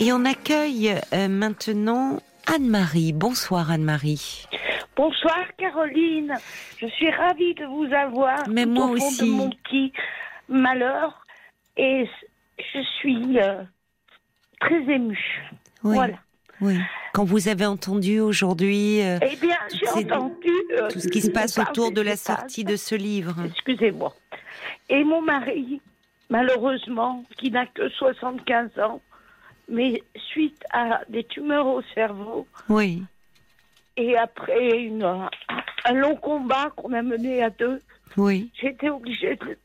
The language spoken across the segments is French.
Et on accueille euh, maintenant Anne-Marie. Bonsoir Anne-Marie. Bonsoir Caroline. Je suis ravie de vous avoir. Mais moi au aussi. de mon petit malheur. Et je suis euh, très émue. Oui. Voilà. Oui. Quand vous avez entendu aujourd'hui euh, Eh bien, j'ai entendu. euh, tout ce qui se passe autour de la sortie de ce livre. Excusez-moi. Et mon mari, malheureusement, qui n'a que 75 ans, mais suite à des tumeurs au cerveau, Oui. et après une, un, long combat qu'on a mené à deux, Oui. j'ai été obligée de,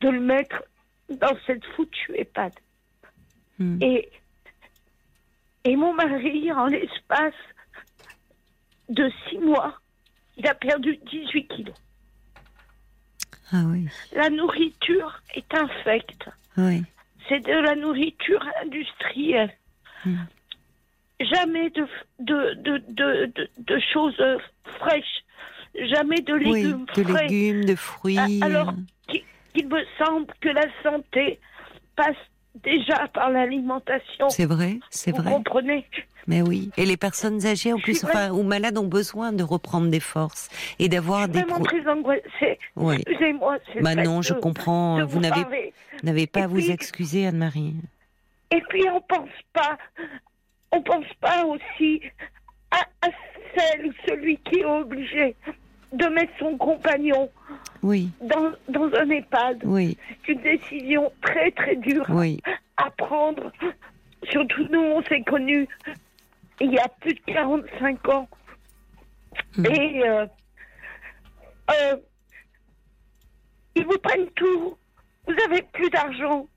de le mettre dans cette foutue EHPAD. Hmm. Et, et mon mari, en l'espace de six mois, il a perdu 18 kilos. Ah oui. La nourriture est infecte. Oui. C'est de la nourriture industrielle. Hmm. Jamais de, de, de, de, choses fraîches. Jamais de Oui. légumes De frais. légumes, de fruits. Alors, qu'il qu'il me semble que la santé passe déjà par l'alimentation. C'est vrai, c'est Vous vrai. comprenez? Mais oui. Et les personnes âgées, en plus, enfin, ou malades, ont besoin de reprendre des forces et d'avoir des. Vraiment très angoissée. Oui. Excusez-moi. c'est Bah je de- comprends. de Vous n'avez pas à vous excuser, Anne-Marie. Et puis on pense pas, on pense pas aussi à, à celle ou celui qui est obligé de mettre son compagnon Oui, dans, dans un EHPAD. oui, C'est une décision très très dure oui. à prendre. Surtout nous, on s'est connus il y a plus de 45 ans. Mm. Et euh, euh, ils vous prennent tout. Vous avez plus d'argent.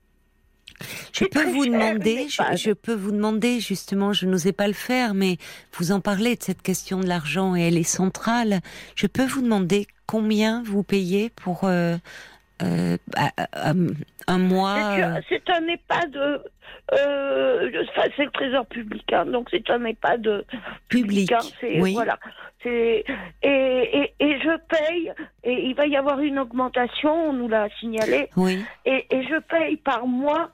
Je peux vous cher, demander, je, peux vous demander justement, je n'osais pas le faire, mais vous en parlez de cette question de l'argent et elle est centrale. Je peux vous demander combien vous payez pour euh, euh, un mois C'est euh, un EHPAD, euh, euh, enfin, c'est le trésor public, hein, donc c'est un EHPAD euh, public. hein, c'est- Oui, Voilà. Et, et, et je paye, et il va y avoir une augmentation, on nous l'a signalé, oui. et, et je paye par mois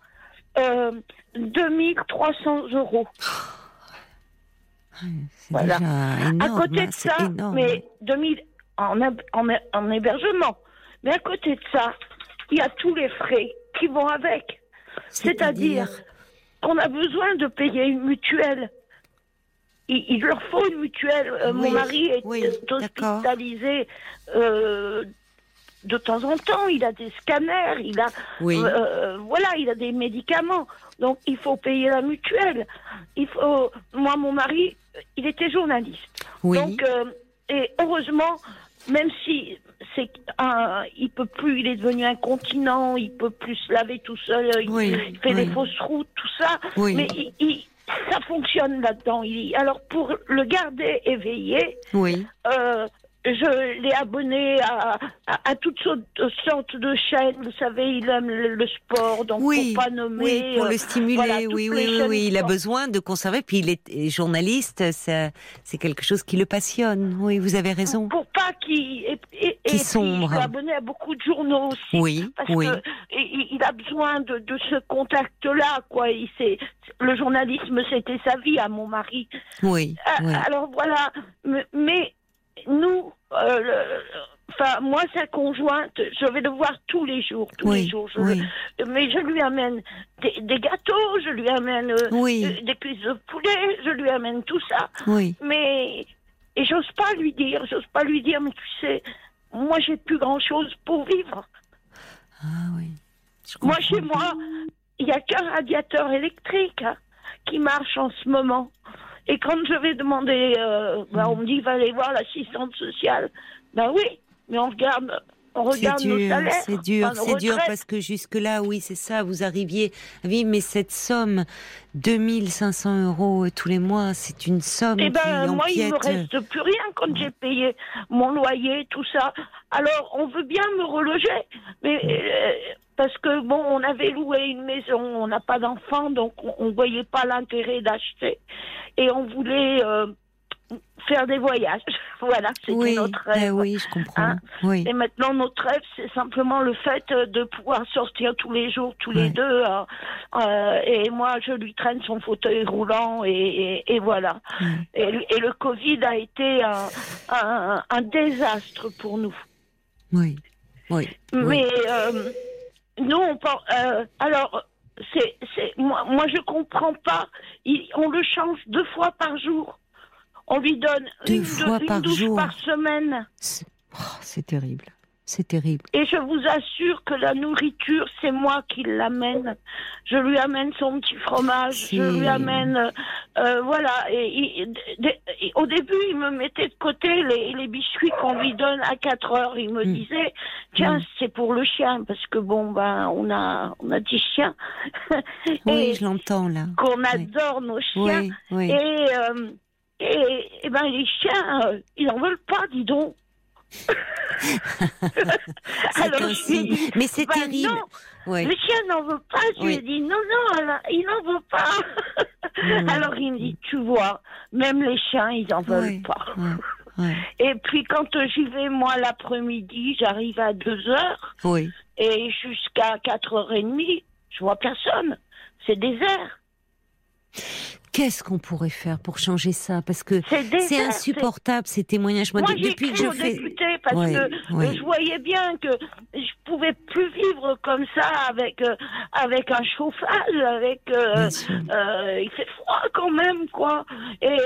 euh, 2300 euros. Voilà. énorme. à côté hein, de ça, énorme. mais 2000 en, en, en hébergement. Mais à côté de ça, il y a tous les frais qui vont avec. C'est-à-dire qu'on a besoin de payer une mutuelle. Il, il leur faut une mutuelle. Euh, Oui, Mon mari est oui, d'accord. hospitalisé euh, de temps en temps. Il a des scanners, il a Oui, euh, voilà, il a des médicaments. Donc il faut payer la mutuelle. Il faut. Moi, mon mari, il était journaliste. oui, Donc, euh, et heureusement, même si c'est un, il peut plus, il est devenu incontinent, il peut plus se laver tout seul, il, Oui, il fait des fausses routes, tout ça. Mais il, il- ça fonctionne là-dedans. Alors pour le garder éveillé, oui. euh, je l'ai abonné à, à, à toutes sortes, de chaînes. Vous savez, il aime le, le sport, donc Oui, pour pas nommer. Oui, pour euh, le stimuler, voilà, oui, oui, oui, il a besoin de conserver. Puis il est journaliste, c'est quelque chose qui le passionne. Oui, vous avez raison. Pour pas qu'il et, et, et puis, sombre. Il est abonné à beaucoup de journaux aussi. Oui, Parce oui, que il, il a besoin de, de ce contact-là, quoi. Il sait, le journalisme, c'était sa vie à mon mari. oui, oui. Alors voilà, mais, mais nous, euh, enfin moi, sa conjointe, je vais le voir tous les jours, tous les jours. Je oui, mais je lui amène des, des gâteaux, je lui amène euh, Oui. euh, des cuisses de poulet, je lui amène tout ça. oui, Mais et j'ose pas lui dire, j'ose pas lui dire, mais tu sais, moi j'ai plus grand chose pour vivre. ah oui. Moi chez moi, il y a qu'un radiateur électrique hein, qui marche en ce moment. Et quand je vais demander, euh, bah, on me dit va aller voir l'assistante sociale. Ben oui, mais on regarde, on C'est regarde nos dur, salaires. c'est dur, enfin, c'est dur parce que jusque-là, oui, c'est ça, vous arriviez à vivre, mais cette somme, 2500 euros tous les mois, c'est une somme Eh ben, qui moi, il me empiète. reste plus rien quand j'ai payé mon loyer, tout ça. Alors, on veut bien me reloger, mais euh, parce que bon, on avait loué une maison, on n'a pas d'enfants, donc on, on voyait pas l'intérêt d'acheter, et on voulait euh, faire des voyages. voilà, c'était Oui, notre eh rêve. oui, je comprends. Hein oui. Et maintenant, notre rêve, c'est simplement le fait euh, de pouvoir sortir tous les jours, tous Ouais. les deux, à, Euh, et moi, je lui traîne son fauteuil roulant et, et, voilà. Et, et, le Covid a été un, un, un désastre pour nous. Oui, oui. Mais euh, nous, on pense. Euh, alors, c'est, c'est, moi, moi, je comprends pas. on le change deux fois par jour. On lui donne deux une, fois par douche jour. par semaine. Oh, c'est terrible. C'est terrible. Et je vous assure que la nourriture, c'est moi qui l'amène. Je lui amène son petit fromage, je lui amène, euh, voilà. Et, au début, il me mettait de côté les, les biscuits qu'on lui donne à 4 heures. Il me mm. disait, tiens, mm. c'est pour le chien, parce que bon, ben, on a, on a 10 chiens. oui, je l'entends là. Qu'on adore nos chiens. Oui, et, euh, et, et, ben, les chiens, euh, ils n'en veulent pas, dis donc. Alors, mais c'est bah, terrible. Le chien n'en veut pas. Je lui ai dit non, non, il n'en veut pas. Hmm. Alors il me dit, tu vois, même les chiens, ils n'en veulent pas. Et puis quand j'y vais, moi, l'après-midi, j'arrive à 2 heures. Oui. Et jusqu'à 4h30, je vois personne. C'est désert. Qu'est-ce qu'on pourrait faire pour changer ça? Parce que c'est insupportable ces témoignages. Moi, depuis que je fais, parce que je voyais bien que je pouvais plus vivre comme ça avec euh, avec un chauffage, avec euh, euh, il fait froid quand même quoi. Et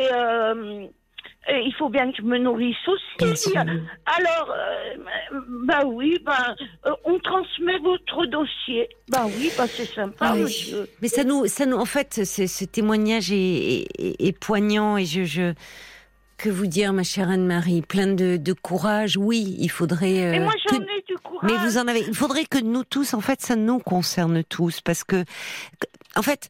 il faut bien que je me nourrisse aussi. Alors, euh, bah oui, bah, euh, on transmet votre dossier. Bah oui, bah c'est sympa, monsieur. Mais ça nous, ça nous, en fait, ce témoignage est, poignant et je, je, que vous dire, ma chère Anne-Marie, plein de, courage. Oui, il faudrait. Euh, mais moi, j'en ai du courage. Mais vous en avez. Il faudrait que nous tous, en fait, ça nous concerne tous, parce que, en fait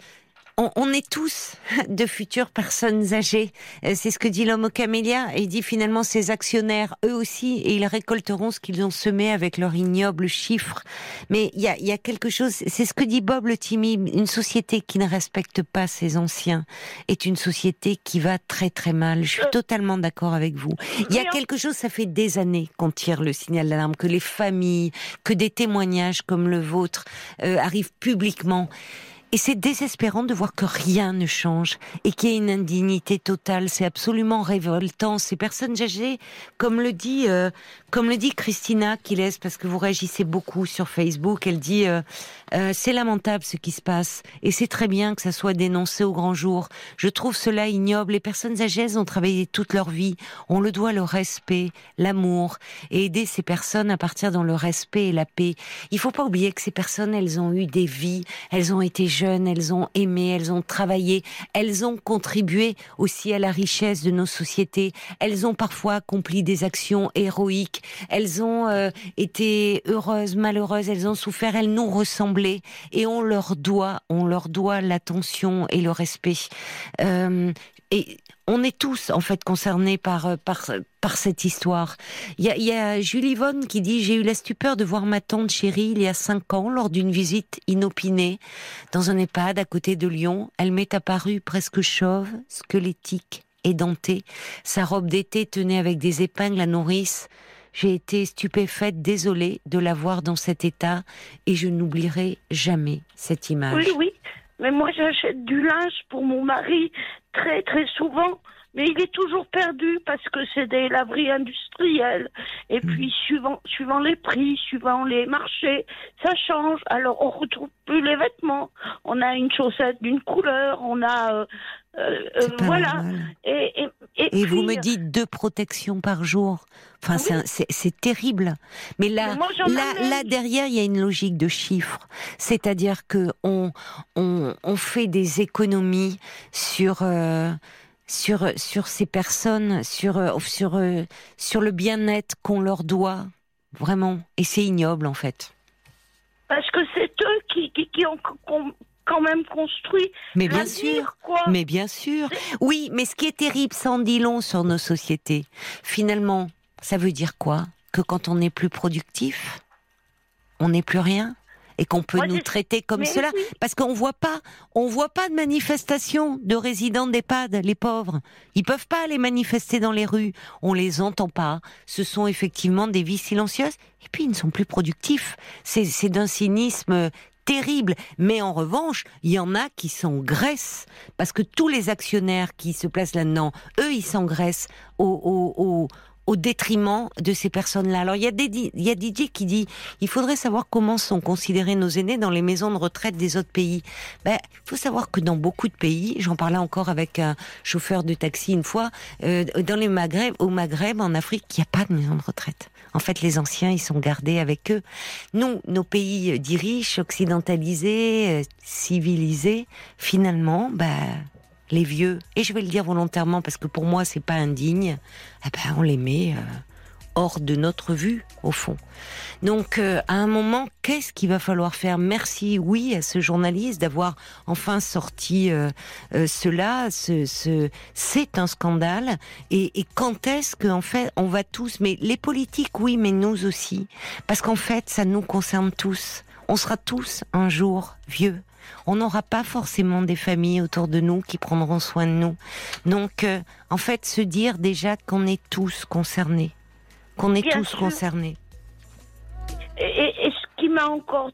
on, est tous de futures personnes âgées. Euh, c'est ce que dit l'homme au camélia. Il dit finalement ces actionnaires, eux aussi, et ils récolteront ce qu'ils ont semé avec leurs ignobles chiffres. Mais il y a, quelque chose, c'est ce que dit Bob le timide, une société qui ne respecte pas ses anciens est une société qui va très très mal. Je suis euh. totalement d'accord avec vous. Il y a quelque chose, ça fait des années qu'on tire le signal d'alarme, que les familles, que des témoignages comme le vôtre euh, arrivent publiquement. Et c'est désespérant de voir que rien ne change et qu'il y ait une indignité totale. C'est absolument révoltant. Ces personnes âgées, comme le dit, euh, comme le dit Christina laisse, parce que vous réagissez beaucoup sur Facebook, elle dit euh, euh, c'est lamentable ce qui se passe et c'est très bien que ça soit dénoncé au grand jour. Je trouve cela ignoble. Les personnes âgées ont travaillé toute leur vie. On le doit le respect, l'amour et aider ces personnes à partir dans le respect et la paix. Il faut pas oublier que ces personnes, elles ont eu des vies, elles ont été elles ont aimé, elles ont travaillé, elles ont contribué aussi à la richesse de nos sociétés. Elles ont parfois accompli des actions héroïques. Elles ont euh, été heureuses, malheureuses, elles ont souffert, elles nous ressemblaient et on leur doit, on leur doit l'attention et le respect. Euh, on est tous en fait concernés par euh, par par cette histoire. Il y a, y a Julie Vonne qui dit j'ai eu la stupeur de voir ma tante chérie il y a cinq ans lors d'une visite inopinée dans un EHPAD à côté de Lyon. Elle m'est apparue presque chauve, squelettique, édentée. Sa robe d'été tenait avec des épingles à nourrice. J'ai été stupéfaite, désolée de la voir dans cet état et je n'oublierai jamais cette image. Oui, oui. Mais moi, j'achète du linge pour mon mari très, très souvent. Mais il est toujours perdu parce que c'est des laveries industrielles. Et hmm. puis, suivant, suivant les prix, suivant les marchés, ça change. Alors, on retrouve plus les vêtements. On a une chaussette d'une couleur, on a euh, euh, voilà. Et, vous me dites deux protections par jour. Enfin, c'est terrible. Mais là, là, derrière, il y a une logique de chiffres. C'est-à-dire que on, on, on, fait des économies sur. Euh, sur, sur ces personnes, sur, sur, sur le bien-être qu'on leur doit, vraiment. Et c'est ignoble, en fait. Parce que c'est eux qui, qui, qui ont quand même construit. Mais bien sûr, mais bien sûr. Oui, mais ce qui est terrible, ça en dit long sur nos sociétés. Finalement, ça veut dire quoi? Que quand on n'est plus productif, on n'est plus rien? Et qu'on peut nous traiter comme cela parce qu'on voit pas on voit pas de manifestation de résidents d'EHPAD les pauvres. Ils peuvent pas aller manifester dans les rues. On les entend pas. Ce sont effectivement des vies silencieuses. Et puis ils ne sont plus productifs. C'est d'un cynisme terrible. Mais en revanche, il y en a qui s'engraissent parce que tous les actionnaires qui se placent là-dedans, eux, ils s'engraissent au, au, au détriment de ces personnes-là. Alors il y a des, il y a Didier qui dit il faudrait savoir comment sont considérés nos aînés dans les maisons de retraite des autres pays. Ben, faut savoir que dans beaucoup de pays, j'en parlais encore avec un chauffeur de taxi une fois, euh, dans les Maghreb, au Maghreb, en Afrique, il n'y a pas de maison de retraite. En fait, les anciens, ils sont gardés avec eux. Nous, nos pays dits riches, occidentalisés, euh, civilisés, finalement, ben, les vieux, et je vais le dire volontairement parce que pour moi c'est pas indigne, eh ben on les met euh, hors de notre vue au fond. Donc euh, à un moment, qu'est-ce qu'il va falloir faire? Merci, oui, à ce journaliste d'avoir enfin sorti euh, cela. Ce, c'est un scandale. Et, et quand est-ce qu'en fait on va tous, mais les politiques, oui, mais nous aussi, parce qu'en fait ça nous concerne tous. On sera tous un jour vieux on n'aura pas forcément des familles autour de nous qui prendront soin de nous. Donc, euh, en fait, se dire déjà qu'on est tous concernés, qu'on est tous concernés. Et, ce qui m'a encore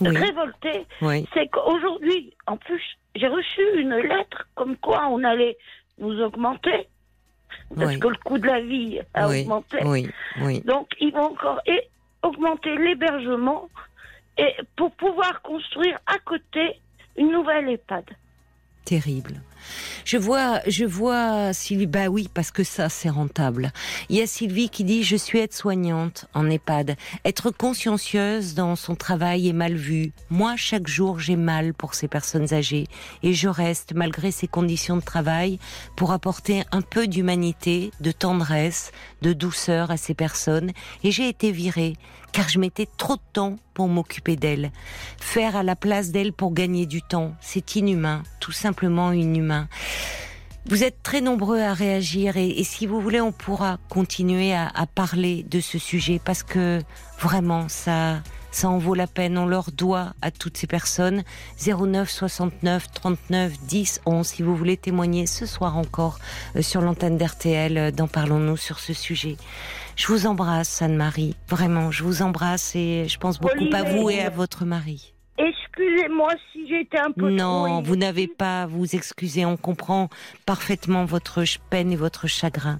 révolté, c'est qu'aujourd'hui, en plus, j'ai reçu une lettre comme quoi on allait nous augmenter. Parce que le coût de la vie a augmenté. Donc, ils vont encore augmenter l'hébergement et pour pouvoir construire à côté une nouvelle EHPAD. Terrible. Je vois, je vois Sylvie. Bah oui, parce que ça, c'est rentable. Il y a Sylvie qui dit je suis aide-soignante en EHPAD. Être consciencieuse dans son travail est mal vu. Moi, chaque jour, j'ai mal pour ces personnes âgées et je reste malgré ces conditions de travail pour apporter un peu d'humanité, de tendresse, de douceur à ces personnes. Et j'ai été virée car je mettais trop de temps pour m'occuper d'elle. Faire à la place d'elle pour gagner du temps, c'est inhumain, tout simplement inhumain. Vous êtes très nombreux à réagir et, si vous voulez, on pourra continuer à, parler de ce sujet parce que vraiment, ça, ça en vaut la peine. On leur doit à toutes ces personnes 09 69 39 10 11 si vous voulez témoigner ce soir encore euh, sur l'antenne d'RTL euh, d'en parlons-nous sur ce sujet. Je vous embrasse, Anne-Marie. Vraiment, je vous embrasse et je pense beaucoup à vous et à votre mari. Excusez-moi si j'étais un peu. Non, vous n'avez pas à vous excuser. On comprend parfaitement votre peine et votre chagrin.